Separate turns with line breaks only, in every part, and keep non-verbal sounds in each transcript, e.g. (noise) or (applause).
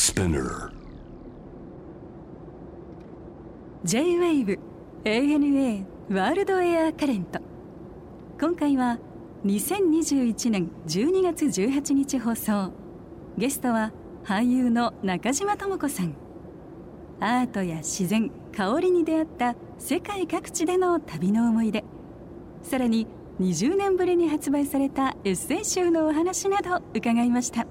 Spinner.
J-WAVE ANA ワールドエアカレント今回は2021年12月18日放送。ゲストは俳優の中島智子さん。アートや自然香りに出会った世界各地での旅の思い出。さらに20年ぶりに発売されたエッセイ集のお話など伺いました。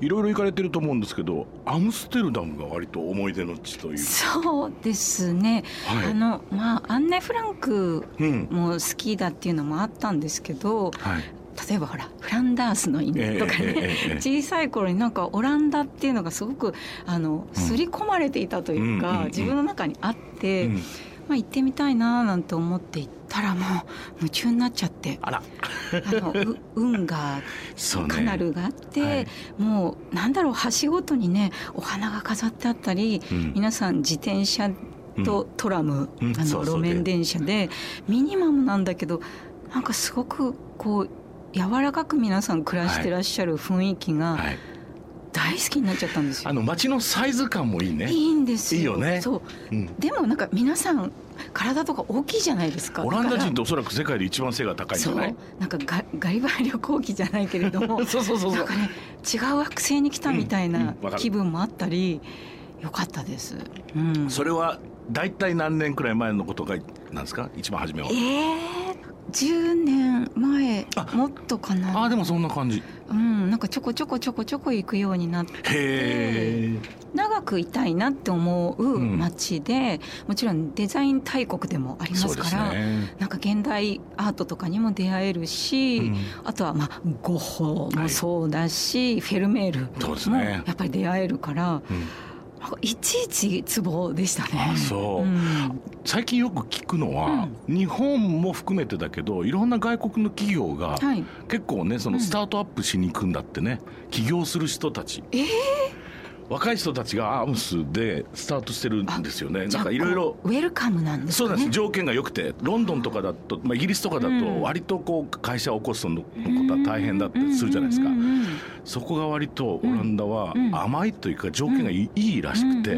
いろいろ行かれてると思うんですけどアムステルダムが割と思い出の地という。
そうですね、
はい。
あのまあアンネ・フランク
うん。
も好きだっていうのもあったんですけど、
はい。
例えばほらフランダースの犬とかね、小さい頃になんかオランダっていうのがすごくあの刷り込まれていたというか、
うんうんうんうん。
自分の中にあって、
うん
まあ、行ってみたいななんて思って行ったらもう夢中になっちゃって。
あら。
あのう (laughs) 運河
そうね。
カナルがあって、
はい。
もうなんだろう橋ごとにねお花が飾ってあったり、
うん。
皆さん自転車とトラム、あの
うんそうそう。
路面電車でミニマムなんだけどなんかすごくこう柔らかく皆さん暮らしてらっしゃる雰囲気が
はい
大好きになっちゃったんですよ。
あの街のサイズ感もいいね。
いいんですよ。
いいよね。
そう。
うん。
でもなんか皆さん体とか大きいじゃないですか。
オランダ人っておそらく世界で一番背が高いんじゃない？
なんかガガリバー旅行記じゃないけれども。(laughs)
そうそうそうそう。
なんかね違う惑星に来たみたい
うんうん
な気分もあったり、よかったです。うん、
それは大体何年くらい前のことがなんですか？一番初めは。
ええ10年前
あ
もっとか
あ
な。
あでもそんな感じ。
うんなんかちょこちょこちょこちょこ行くようになって長くいたいなって思う街で、もちろんデザイン大国でもありま
す
すから
ね
なんか現代アートとかにも出会えるし、
うん
あとはまあゴッホもそうだし、フェルメー
そうです
ルも
ね
やっぱり出会えるから、
うん
いちいちツボでしたね。
あそう、
ん。
最近よく聞くのは、日本も含めてだけどいろんな外国の企業が、
はい。
結構ねそのスタートアップしに行くんだってね。起業する人たち、若い人たちがアームスでスタートしてるんですよね。なんかいろいろ。
ウェルカムなんですかね。
そうなんです。条件が良くてロンドンとかだと、まあ、イギリスとかだ
うん
と割とこう会社を起こすのことは大変だってするじゃないですか、そこが割とオランダは
うん
甘いというか条件がいい,、らしくて、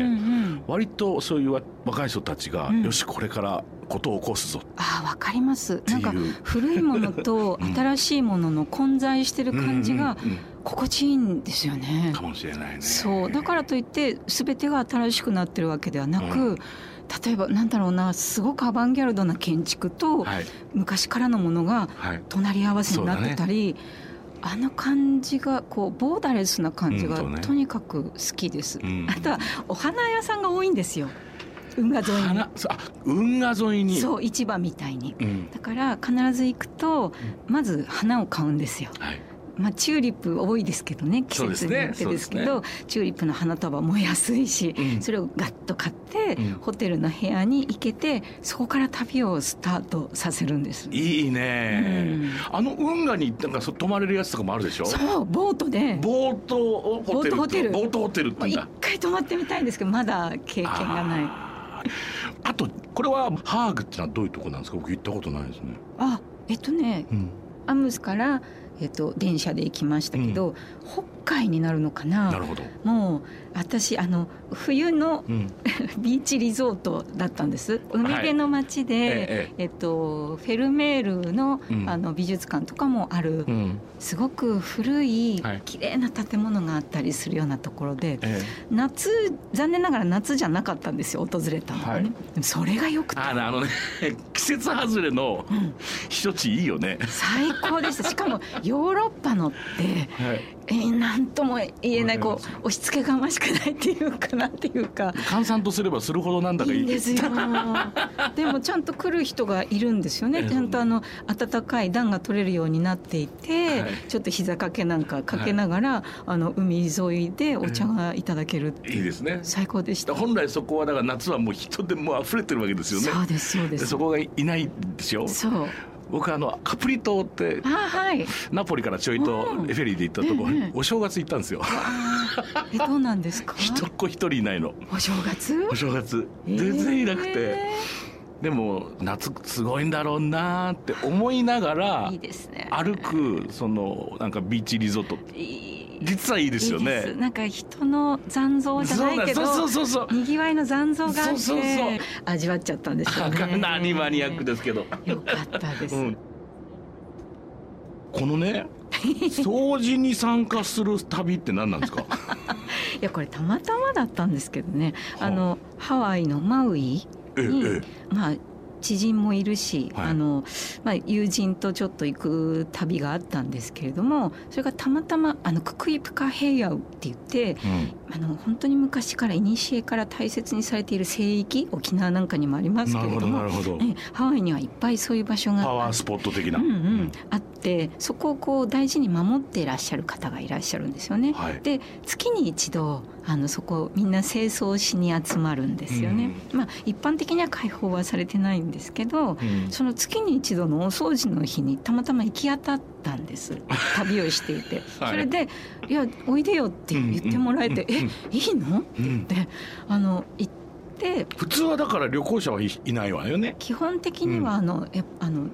割とそういう若い人たちが、
うん。
よしこれからことを起こすぞ。
ああわかります。なんか古いものと (laughs)
うん。
新しいものの混在してる感じが
うんうん
心地いいんですよね。
うん。かもしれないね。
そう。だからといって全てが新しくなってるわけではなく、
うん。
例えばなんだろうなすごくアバンギャルドな建築と
はい。
昔からのものが
はい。
隣り合わせになってたり、あの感じがこうボーダレスな感じがとにかく好きです。
うん。
あとはお花屋さんが多いんですよ。運河沿いに。
運河沿いに。
そう市場みたいに。
うん。
だから必ず行くとまず花を買うんですよ。
はい
まあチューリップ多いですけどね季節によってですけどチューリップの花束も安いし、
うん。
それをガッと買って、
うん。
ホテルの部屋に行けてそこから旅をスタートさせるんです。
いいね、あの運河になんかそう泊まれるやつとかもあるでしょ？
そうボートで。
ボートホテル
ボートホテル。
ボートホテルって
まあ一回泊まってみたいんですけどまだ経験がない。
あとこれはハーグってのはどういうとこなんですか？僕行ったことないですね、
あえっとね
うん、
アムスから、えっと、電車で行きましたけど、北海になるのかな。
なるほど、
もう私あの冬の
うん、(laughs)
ビーチリゾートだったんです。海辺の町で、
え
えっと、フェルメールの,、
うん。
あの美術館とかもある、
うん。
すごく古い
はい。
綺麗な建物があったりするようなところで
え
夏残念ながら夏じゃなかったんですよ訪れたの。がね、
はい
それがよくて。
ああのね (laughs) 季節外れの
うん。
避暑地いいよね、
最高でした。しかもヨーロッパのって
はい、
えー、なんとも言えないこう押し付けがましくないっていうかなんていうか。
閑散とすればするほどなんだかいい
です。よ。でもちゃんと来る人がいるんですよね。
ええ。
ちゃんとあの暖かい暖が取れるようになっていて、
はい。
ちょっと膝掛けなんかかけながら、あの海沿いでお茶がいただけるって
いいですね。
最高でした、
本来そこはだから夏はもう人でもう溢れてるわけですよね。
そうですそうで
ですそこがいないんですよ。
そう
僕あのカプリ島って
あはい。
ナポリからちょいと
うん。
フェリーで行ったところお正月行ったんですよ。
えどうなんですか？
一っ子一人いないの。
お正月？
お正月。
えー。
全然いなくて、でも夏すごいんだろうなって思いながら
いいですね。
歩くそのなんかビーチリゾート。
いい
実はいいですよね。
なんか人の残像じゃないけど、
そうそうそう
にぎわいの残像があって、
そうそうそう
味わっちゃったんですよね。
何マニアックですけど。
よかったです。うん、
このね、掃除に参加する旅って何なんですか？(laughs)
いやこれたまたまだったんですけどね。あのハワイのマウイに、まあ知人もいるし、はい、あのまあ、友人とちょっと行く旅があったんですけれどもそれがたまたまあのククイプカヘイアウって言って、うん、あの本当に昔から古から大切にされている聖域沖縄なんかにもありますけれどもハワイにはいっぱいそういう場所が
パワースポット的な、
うんうん、あってそこをこう大事に守っていらっしゃる方がいらっしゃるんですよね。はい、で月に一度あのそこみんな清掃しに集まるんですよね。うん、まあ一般的には開放はされてないんですけど、うん、その月に一度のお掃除の日にたまたま行き当たったんです。旅をしていて、(laughs) はい、それで「いやおいでよ」って言ってもらえて「うん、えいいの?」って言ってあの行って。
普通はだから旅行者はいないわよね。
基本的にはあの、えあの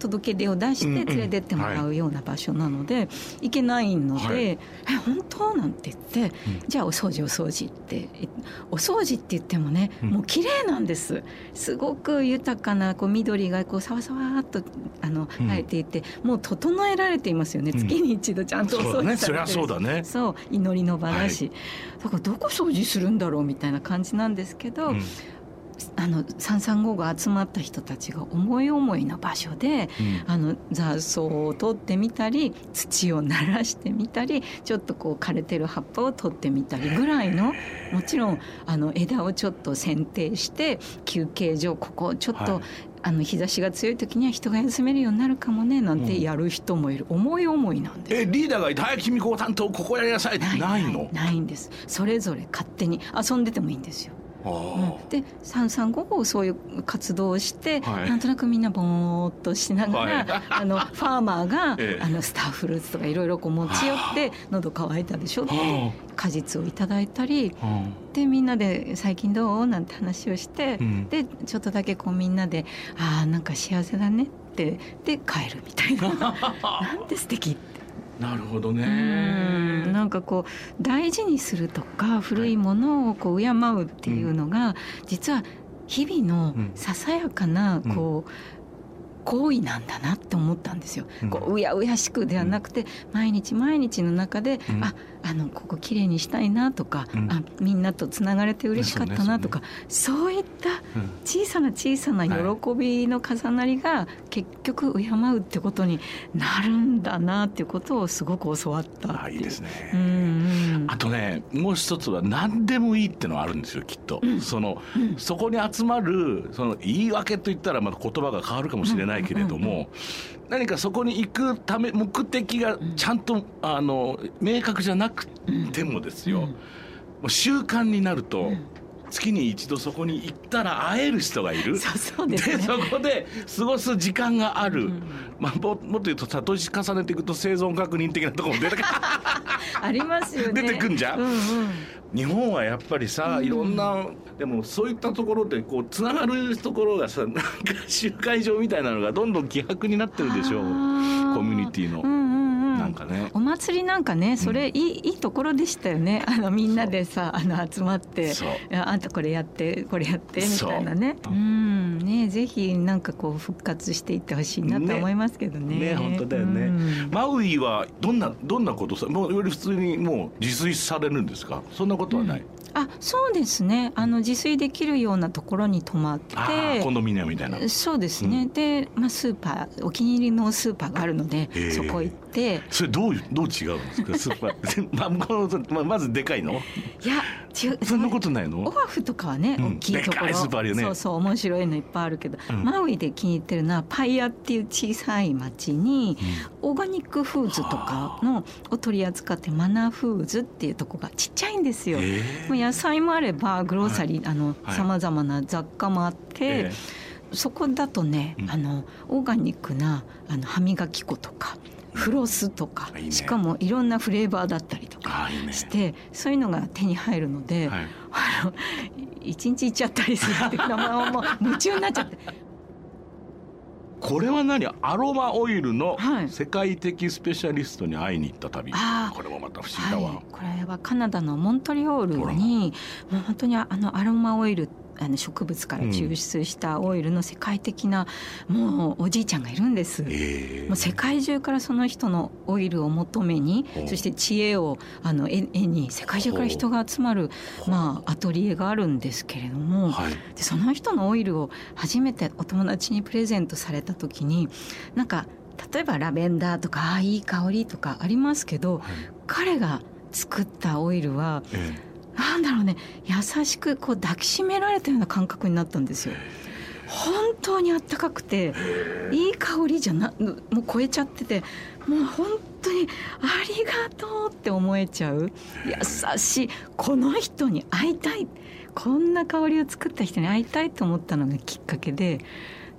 届け出を出して連れてってもらうような場所なので、行けないので「はい、え本当?」なんて言って「じゃあお掃除お掃除」ってお掃除って言ってもねもう綺麗なんです。すごく豊かなこう緑がこうさわさわっとあの生えていて、もう整えられていますよね、月に一度ちゃんとお掃除されてる、
そうだね。
そう祈りの場だし、だからどこ掃除するんだろうみたいな感じなんですけど、あの三三五が集まった人たちが思い思いの場所で、うん、あの雑草を取ってみたり土を鳴らしてみたりちょっとこう枯れてる葉っぱを取ってみたりぐらいのもちろんあの枝をちょっと剪定して休憩所ここちょっと、はい。あの日差しが強い時には人が休めるようになるかもねなんてやる人もいる、うん、思い思いなんです。
えリーダーがいて「はい君こう担当ここやりなさい」ってないの？
ないんです。それぞれ勝手に遊んでてもいいんですようん、で三三五五そういう活動をして、はい、なんとなくみんなぼーっとしながら、はい、あのファーマーが、(laughs) ええ、あのスターフルーツとかいろいろこう持ち寄って喉乾いたでしょ？って果実をいただいたり、でみんなで「最近どう?」なんて話をして、うん、でちょっとだけこうみんなで「ああなんか幸せだね」ってで帰るみたいな。(laughs) なんて素敵。って
なるほどね。
なんかこう大事にするとか古いものをこう敬うっていうのが、実は日々のささやかなこう、行為なんだなって思ったんですよ。こううやうやしくではなくて、毎日毎日の中で、うん、ああのここ綺麗にしたいなとか、うん、あみんなとつながれて嬉しかったなとか、そういった小さな小さな喜びの重なりが結局敬うってことになるんだなっていうことをすごく教わった
あいいですね、うんうん、あとねもう一つは何でもいいってのはあるんですよきっと、うん、その、そこに集まるその言い訳といったらまた言葉が変わるかもしれないけれども、何かそこに行くため目的がちゃんと、あの明確じゃなくてもですよ、もう習慣になると、月に一度そこに行ったら会える人がいる。
そそうで、
ね、そこで過ごす時間がある、うん、まあ、ももっと言うとさ年重ねていくと生存確認的なところも出てくる。(laughs)
ありますよ
ね。出てくんじゃん、うんうん、日本はやっぱりさいろんな、でもそういったところでこうつながるところがさなんか集会場みたいなのがどんどん希薄になってるでしょう。コミュニティの。うんなんかね。
お祭りなんかねそれいい,、いいところでしたよね。(laughs) あのみんなでさあの集まってあんたこれやってこれやってみたいなね。うん。ねぜひなんかこう復活していってほしいなと思いますけどね。
ね本当だよね、マウイはどんなどんなことさもうより普通にもう自炊されるんですか？そんなことはない、うん。
あそうですね。あの自炊できるようなところに泊まって。
コンドミニアムみたいな。
そうですね、うん、で、まあ、スーパーお気に入りのスーパーがあるのでそこ行って
それどうどう違うんですか？(laughs) スーパー (laughs) まあ、このまずでかいの？い
や
違う。そんなことないの？
オアフとかはね、うん、大きいところ。スーパーあるよね。そうそう面白いのいっぱいあるけど、うん、マウイで気に入ってるのはパイアっていう小さい町に、オーガニックフーズとかのを取り扱ってマナーフーズっていうとこがちっちゃいんですよ。もう野菜もあればグローサリー、はい、あのさまざまな雑貨もあって。そこだとね、あのオーガニックなあの歯磨き粉とかフロスとか、ね、しかもいろんなフレーバーだったりとかして、ね、そういうのが手に入るので、はい、あの (laughs) 一日いっちゃったりするっていうのももう夢中になっちゃって。
これは何？アロマオイルの世界的スペシャリストに会いに行った旅、はい、これもまた不思議だわ、はい、
これはカナダのモントリオールにもう本当にあのアロマオイルあの植物から抽出したオイルの世界的な、もうおじいちゃんがいるんです、え。ー、もう世界中からその人のオイルを求めにそして知恵をあの絵に世界中から人が集まる、まあ、アトリエがあるんですけれども、はい、でその人のオイルを初めてお友達にプレゼントされた時になんか例えばラベンダーとかあいい香りとかありますけど、はい、彼が作ったオイルは、ええなんだろうね優しくこう抱きしめられたような感覚になったんですよ。本当にあったかくていい香りじゃなもう超えちゃっててもう本当にありがとうって思えちゃう優しいこの人に会いたいこんな香りを作った人に会いたいと思ったのがきっかけで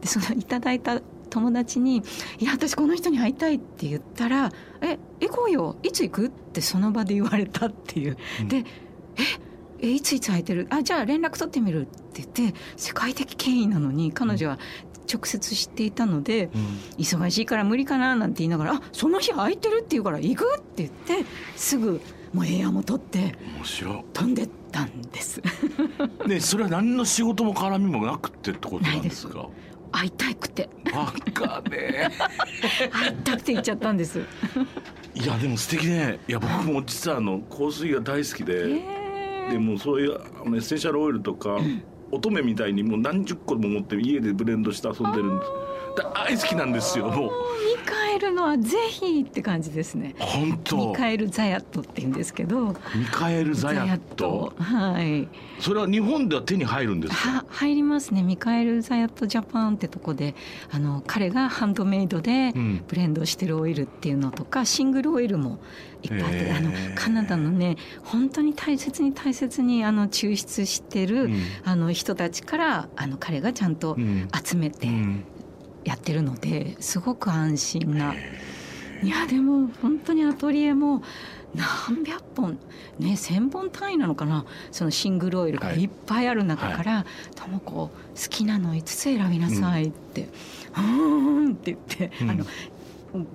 でそのいただいた友達に「いや私この人に会いたい」って言ったら「え行こうよいつ行く?」ってその場で言われたっていう。でえいついつ空いてる？あじゃあ連絡取ってみるって言って世界的権威なのに彼女は直接知っていたので、うん、忙しいから無理かななんて言いながら「あその日空いてるって言うから行く?」って言ってすぐもうエアも取って飛んでったんです。(laughs)
ねそれは何の仕事も絡みもなくてってことなんですか？
会いたくて。
バカね (laughs)
会いたくて行っちゃったんです。
いやでも素敵ね。いや僕も実はあの香水が大好きで、でもそういうあのエッセンシャルオイルとか、乙女みたいにもう何十個も持って家でブレンドして遊んでるんです。大好きなんですよもう。
ミカエルのはぜひって感じですね。
本当。
ミカエルザヤットって言うんですけど。
ミカエルザヤット。
はい。
それは日本では手に入るんですか？
入りますね。ミカエルザヤットジャパンってとこであの彼がハンドメイドでブレンドしてるオイルっていうのとか、うん、シングルオイルもいっぱいあってあのカナダのね本当に大切に大切にあの抽出してる、うん、あの人たちからあの彼がちゃんと集めてやってるのですごく安心な。いやでも本当にアトリエも何百本ね千本単位なのかな。そのシングルオイルがい。っぱいある中から「とも子好きなの5つ選びなさい」って「うん」って言って、あの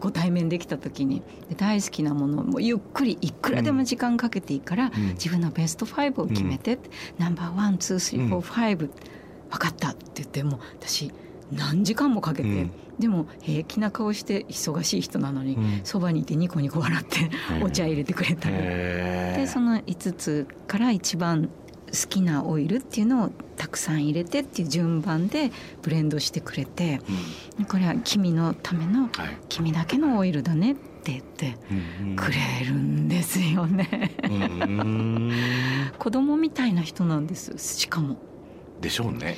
ご対面できた時に大好きなものをゆっくりいくらでも時間かけていいから、自分のベスト5を決めて、 number one two three four five 分かったって言っても私何時間もかけて、うん、でも平気な顔して忙しい人なのに、そばにいてニコニコ笑ってお茶入れてくれたり、でその5つから一番好きなオイルっていうのをたくさん入れてっていう順番でブレンドしてくれて、うん、これは君のための君だけのオイルだねって言ってくれるんですよね。(laughs) 子供みたいな人なんですしかも。
でしょうね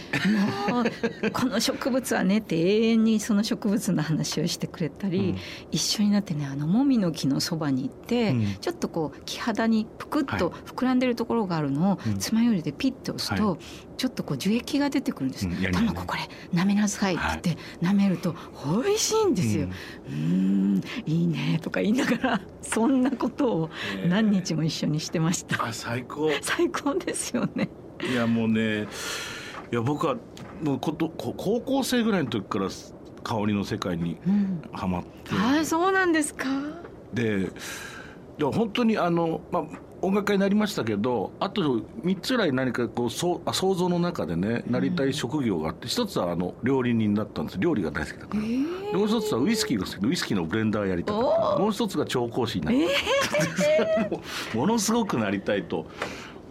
この植物はねって永遠にその植物の話をしてくれたり、うん、一緒になってねあのもみの木のそばに行って、うん、ちょっとこう木肌にぷくっと膨らんでるところがあるのを爪楊枝でピッと押すと、はい、ちょっとこう樹液が出てくるんです。うん、卵これ舐めなさいって舐めると美味しいんですよ。うん、いいねとか言いながら (laughs) そんなことを何日も一緒にしてました。え
ー、最高。(laughs)
最高ですよね。
いやもうねいや僕はもうこと高校生ぐらいの時から香りの世界にはまって、
うん、あそうなんですか。
でで本当にあの、まあ、音楽家になりましたけどあと3つぐらい何かこうそあ想像の中でねなりたい職業があって、うん、一つはあの料理人だったんです。料理が大好きだから、えー、もう一つはウイスキーが好き。でウイスキーのブレンダーやりたか。ったもう一つが調香師になった、えー、(laughs) ものすごくなりたいと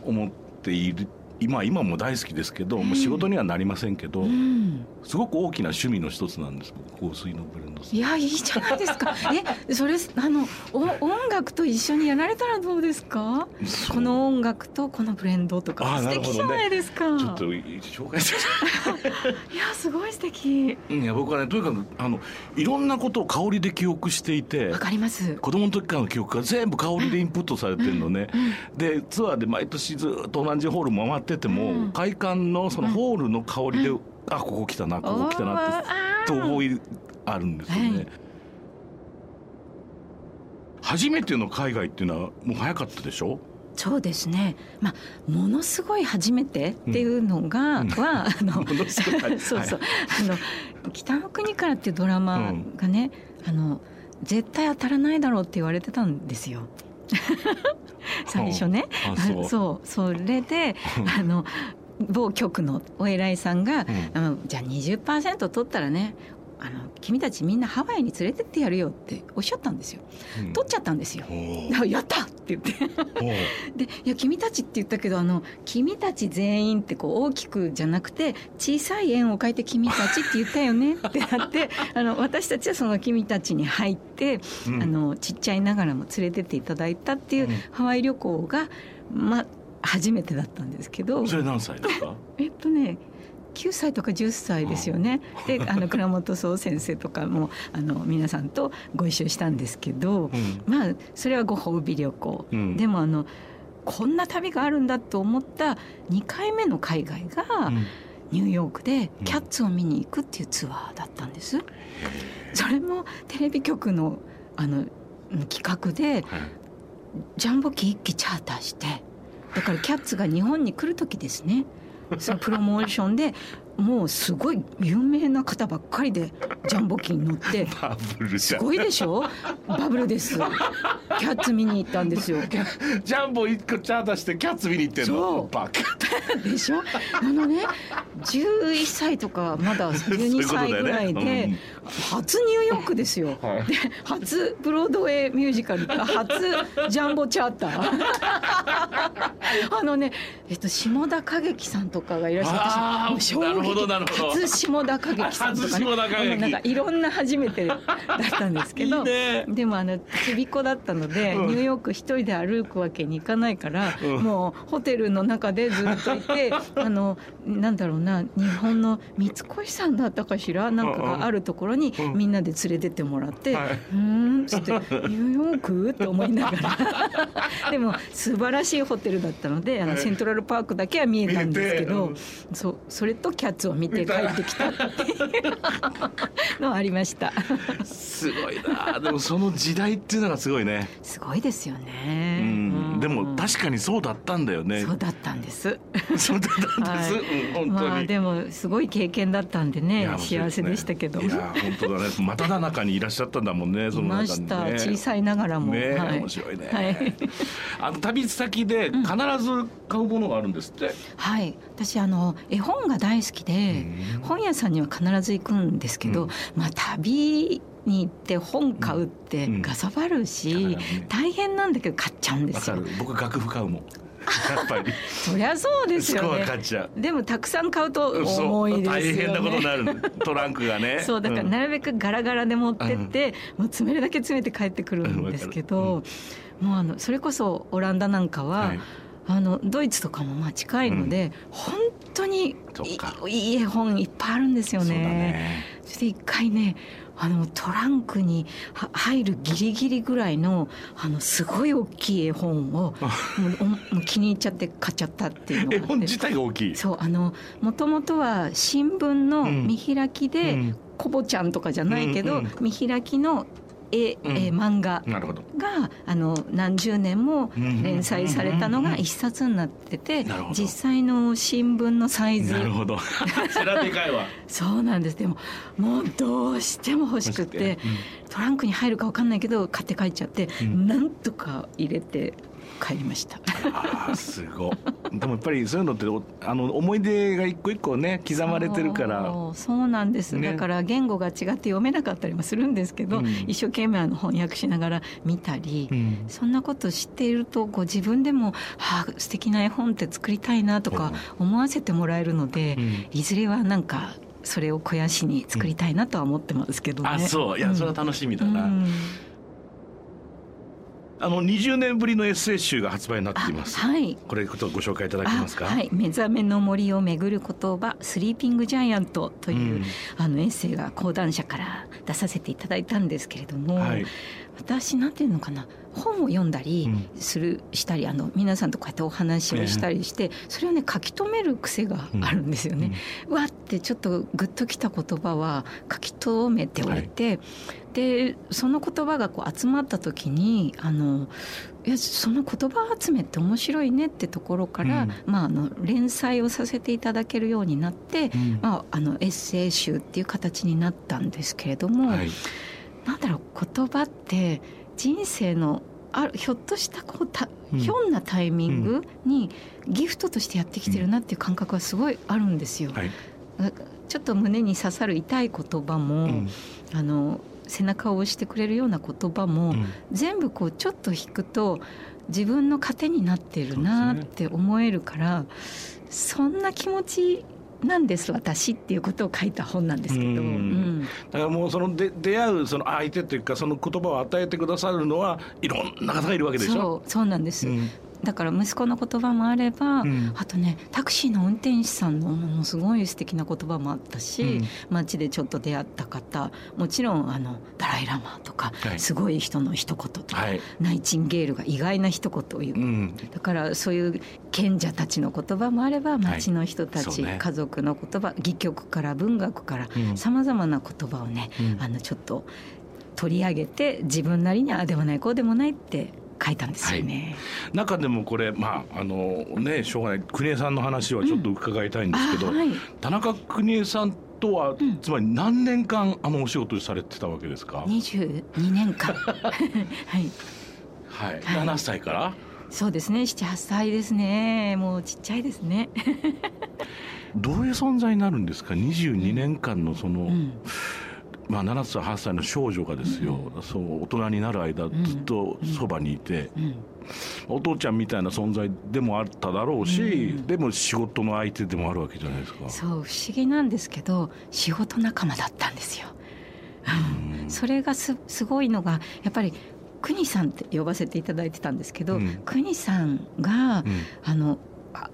思っている今今も大好きですけど、もう仕事にはなりませんけど、うん、すごく大きな趣味の一つなんです香水のブレンド
いやいいじゃないですか。(laughs) えそれあのお音楽と一緒にやられたらどうですか？この音楽とこのブレンドとか。素敵じゃないですか、
ね、ちょっと紹介して (laughs)
いやすごい素敵。
いや僕はねとにかくあのいろんなことを香りで記憶していて
わかります。
子供の時からの記憶が全部香りでインプットされてるのね、うんうん、でツアーで毎年ずっと同じホール回ってても、うん、会館のそのホールの香りで、あここ来たなここ来たなってと思いあるんですよね。はい、初めての海外っていうのはもう早かったでしょ？
そうですね、まあ、ものすごい初めてっていうのが、うん、はあの (laughs) (laughs) そうそう、あの北の国からっていうドラマがね、うん、あの絶対当たらないだろうって言われてたんですよ。(laughs) 最初ね、そう。そうそれであの某局のお偉いさんが、うん、じゃあ20%取ったらねあの君たちみんなハワイに連れてってやるよっておっしゃったんですよ、うん、取っちゃったんですよ。やったって言って。(laughs) でいや君たちって言ったけどあの君たち全員ってこう大きくじゃなくて小さい円を書いて君たちって言ったよねってなって (laughs) あの私たちはその君たちに入って、うん、あのちっちゃいながらも連れてっていただいたっていうハワイ旅行がまあ初めてだったんですけど。
それ何歳ですか？(laughs)
えっとね9歳とか10歳ですよね。であの (laughs) 倉本総先生とかもあの皆さんとご一緒したんですけど、うん、まあそれはご褒美旅行、うん、でもあのこんな旅があるんだと思った2回目の海外が、ニューヨークでキャッツを見に行くっていうツアーだったんです。それもテレビ局のあの企画で、ジャンボ機一機チャーターしてだからキャッツが日本に来る時ですね。そのプロモーションでもうすごい有名な方ばっかりでジャンボ機に乗って (laughs) すごいでしょ？バブルです。キャッツ見に行ったんですよ。
ジャンボ一個チャーターしてキャッツ見に行ってんの？バ
カ。(laughs) でしょ？あのね11歳とかまだ12歳ぐらいで、初ニューヨークですよ、はい、で初ブロードウェイミュージカル初ジャンボチャーター。(laughs) あのね、えっと、下田景樹さんとかがいらっしゃって衝撃初下田景樹さんとかね。なんかいろんな初めてだったんですけどね、でもあのちびっ子だったので、うん、ニューヨーク一人で歩くわけにいかないから、うん、もうホテルの中でずっといて (laughs) あのなんだろうな日本の三越さんだったかしら？なんかがあるところにみんなで連れてってもらって「うん」っつって「ニューヨーク?」って思いながら。(laughs) でも素晴らしいホテルだったのであのセントラルパークだけは見えたんですけど、そそれとキャッツを見て帰ってきたっていうのはありました。
すごいな。でもその時代っていうのがすごいね。
すごいですよね、
うん、でも確かにそうだったんだよね。
そうだったんです。
そうだったんです、はい、本当に、まあ、
でもすごい経験だったんでね幸せでしたけど。
いや本当だね。真ただ中にいらっしゃったんだもんね (laughs)
その中に、ね、小さいながらも、
ね、はい、面白いね、はい、あの旅先で必ず買うものがあるんですって、うん、
はい私あの絵本が大好きで本屋さんには必ず行くんですけど、うん、まあ旅に行って本買うってがさばるし、大変なんだけど買っちゃうんですよ。
僕楽譜買うもん。やっぱり。(laughs)
そりゃそうですよね。でもたくさん買うと重いですよね。
大変なことになる。トランクがね。
そうだからなるべくガラガラで持ってって、もう詰めるだけ詰めて帰ってくるんですけど、もうあのそれこそオランダなんかは、はいあのドイツとかもまあ近いので、うん、本当にいい絵本いっぱいあるんですよね。ね。そして一回ねあのトランクに入るギリギリぐらいのあのすごい大きい絵本を (laughs) もう気に入っちゃって買っちゃったっていうの
絵本自体が大きい？
そうあのもともとは新聞の見開きで、うん、コボちゃんとかじゃないけど、見開きの絵、うん、え漫画があの何十年も連載されたのが一冊になってて、実際の新聞のサイズ。
なるほど。(laughs) それはでかいわ。
そうなんです。でももうどうしても欲しくて、うん、トランクに入るか分かんないけど買って帰っちゃって、うん、なんとか入れて帰りました。
あすごでもやっぱりそういうのってあの思い出が一個一個ね刻まれてるから。
そうなんです、ね、だから言語が違って読めなかったりもするんですけど、うん、一生懸命あの翻訳しながら見たり、うん、そんなこと知っているとこう自分でも、はあ、素敵な絵本って作りたいなとか思わせてもらえるので、うん、いずれはなんかそれを肥やしに作りたいなとは思ってますけどね。
あそう。いやそれは楽しみだな。あの20年ぶりのエッセイ集が発売になっています。
はい。
これことご紹介いただけますか？
はい。目覚めの森をめぐる言葉、スリーピングジャイアントという、うん、あのエッセイが講談社から出させていただいたんですけれども、はい、私なんていうのかな。本を読んだりする、したりあの皆さんとこうやってお話をしたりして、それをね書き留める癖があるんですよね。わってちょっとグッときた言葉は書き留めておいて、はい、でその言葉がこう集まった時にあのいやその言葉集めって面白いねってところから、うん、まあ、あの連載をさせていただけるようになって、うん、まあ、あのエッセイ集っていう形になったんですけれども、はい、なんだろう言葉って人生のあるひょっとしたこうた、ひょんなタイミングにギフトとしてやってきてるなっていう感覚はすごいあるんですよ。はい、ちょっと胸に刺さる痛い言葉も、あの背中を押してくれるような言葉も、うん、全部こうちょっと引くと自分の糧になってるなって思えるから、そんな気持ちなんです私っていうことを書いた本なんですけど、うん、
だからもうそので出会うその相手というかその言葉を与えてくださるのはいろんな方がいるわけでしょ？
そうそうなんです、うん、だから息子の言葉もあれば、うん、あとねタクシーの運転手さんのものすごい素敵な言葉もあったし、うん、街でちょっと出会った方もちろんあのダライ・ラマとか、はい、すごい人の一言とか、はい、ナイチンゲールが意外な一言を言う、うん、だからそういう賢者たちの言葉もあれば街の人たち、はいね、家族の言葉戯曲から文学からさまざまな言葉をね、あのちょっと取り上げて自分なりにああでもないこうでもないって書いたんですよね、
はい、中でもこれまああのねしょうがない。国枝さんの話はちょっと伺いたいんですけど、うんはい、田中邦衛さんとは、うん、つまり何年間あのお仕事されてたわけですか
？22年間。(laughs) はい、
はい、7歳から？
そうですね。78歳ですね。もうちっちゃいですね。
どういう存在になるんですか？22年間のその、うんまあ、7歳8歳の少女がですよ、うん、そう大人になる間ずっとそばにいて、うん。うん、お父ちゃんみたいな存在でもあっただろうし、でも仕事の相手でもあるわけじゃないですか。
そう不思議なんですけど仕事仲間だったんですよ。それがすすごいのがやっぱり国さんって呼ばせていただいてたんですけど、国さんが、あの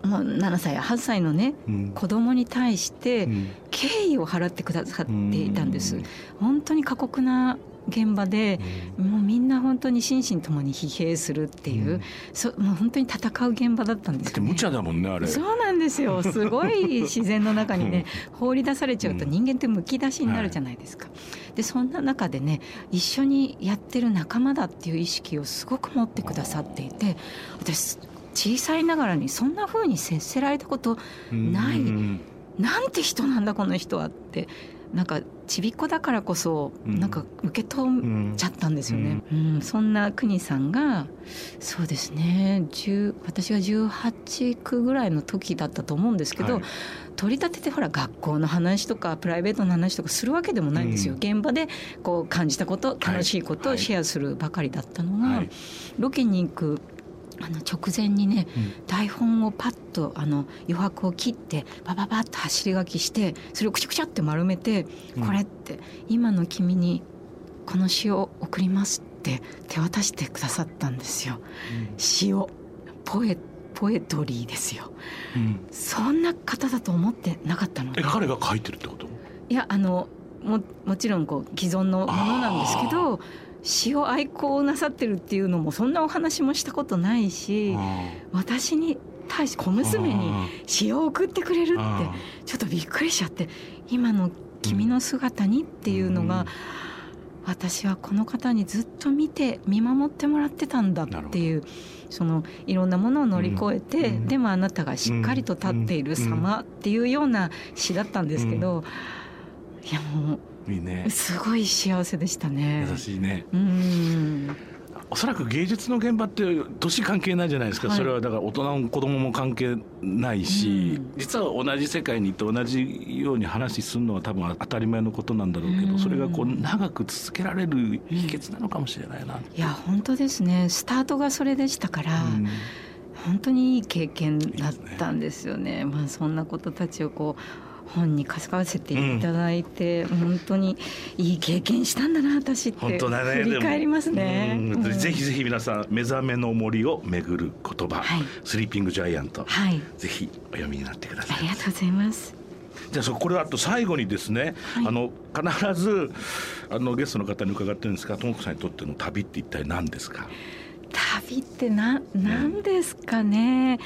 もう7歳や8歳のね、うん、子供に対して敬意を払ってくださっていたんです。本当に過酷な現場で、もうみんな本当に心身ともに疲弊するっていう、うん、そもう本当に戦う現場だったんですよ、
ね、無茶だもんねあれ。
そうなんですよ。すごい自然の中にね、放り出されちゃうと人間ってむき出しになるじゃないですか、うん、でそんな中でね一緒にやってる仲間だっていう意識をすごく持ってくださっていて私小さいながらにそんなふうに接せられたことない、ん、なんて人なんだこの人はってなんかちびっこだからこそなんか受け止めちゃったんですよね、うん、うん、そんな国さんがそうですね。私が18区ぐらいの時だったと思うんですけど、はい、取り立ててほら学校の話とかプライベートの話とかするわけでもないんですよ、うん、現場でこう感じたこと楽しいことをシェアするばかりだったのが、はい、ロケに行くあの直前にね、うん、台本をパッとあの余白を切ってバババッと走り書きしてそれをくちゃくちゃって丸めて「これ」って「今の君にこの詩を送ります」って手渡してくださったんですよ。うん、詩を。ポエポエトリーですよ、うん、そんな方だと思ってなかったので。
彼が書いてるってこと？
いやあのももちろんこう既存のものなんですけど詩を愛好なさってるっていうのもそんなお話もしたことないし私に対し小娘に詩を送ってくれるってちょっとびっくりしちゃって今の君の姿にっていうのが、私はこの方にずっと見て見守ってもらってたんだっていうそのいろんなものを乗り越えて、でもあなたがしっかりと立っている様っていうような詩だったんですけど、いやもう。いいね。すごい幸せでしたね。
優しいね。うん。おそらく芸術の現場って年関係ないじゃないですか、はい、それはだから大人も子供も関係ないし、うん、実は同じ世界にいて同じように話するのは多分当たり前のことなんだろうけど、うん、それがこう長く続けられる秘訣なのかもしれないな、
いや本当ですね。スタートがそれでしたから、うん。本当にいい経験だったんですよね。いいね。まあそんなことたちをこう本に書かせていただいて、うん、本当にいい経験したんだな私って本当だ、ね、振り返りますね、
うん、ぜひぜひ皆さん「目覚めの森をめぐる言葉」はい、スリーピングジャイアント」はい、ぜひお読みになってください。
ありがとうございます。
じゃあそこれあと最後にですね、はい、あの必ずあのゲストの方に伺ってるんですがともこさんにとっての旅って一体何ですか？
旅ってな何ですかね、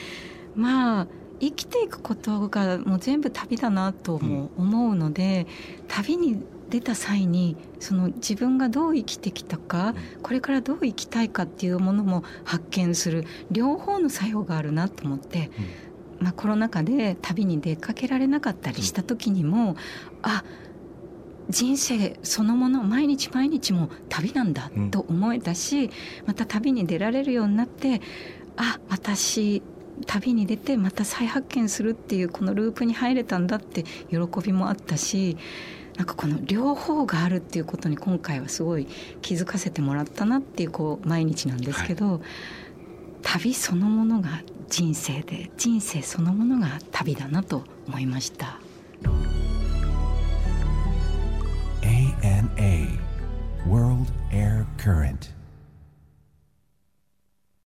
まあ生きていくことがもう全部旅だなとも思うので、うん、旅に出た際にその自分がどう生きてきたか、うん、これからどう生きたいかっていうものも発見する両方の作用があるなと思って、うん、まあ、コロナ禍で旅に出かけられなかったりした時にも、うん、あ人生そのもの毎日毎日も旅なんだと思えたし、また旅に出られるようになってあ私旅に出てまた再発見するっていうこのループに入れたんだって喜びもあったしなんかこの両方があるっていうことに今回はすごい気づかせてもらったなっていうこう毎日なんですけど、はい、旅そのものが人生で人生そのものが旅だなと思いました。ANA World Air Current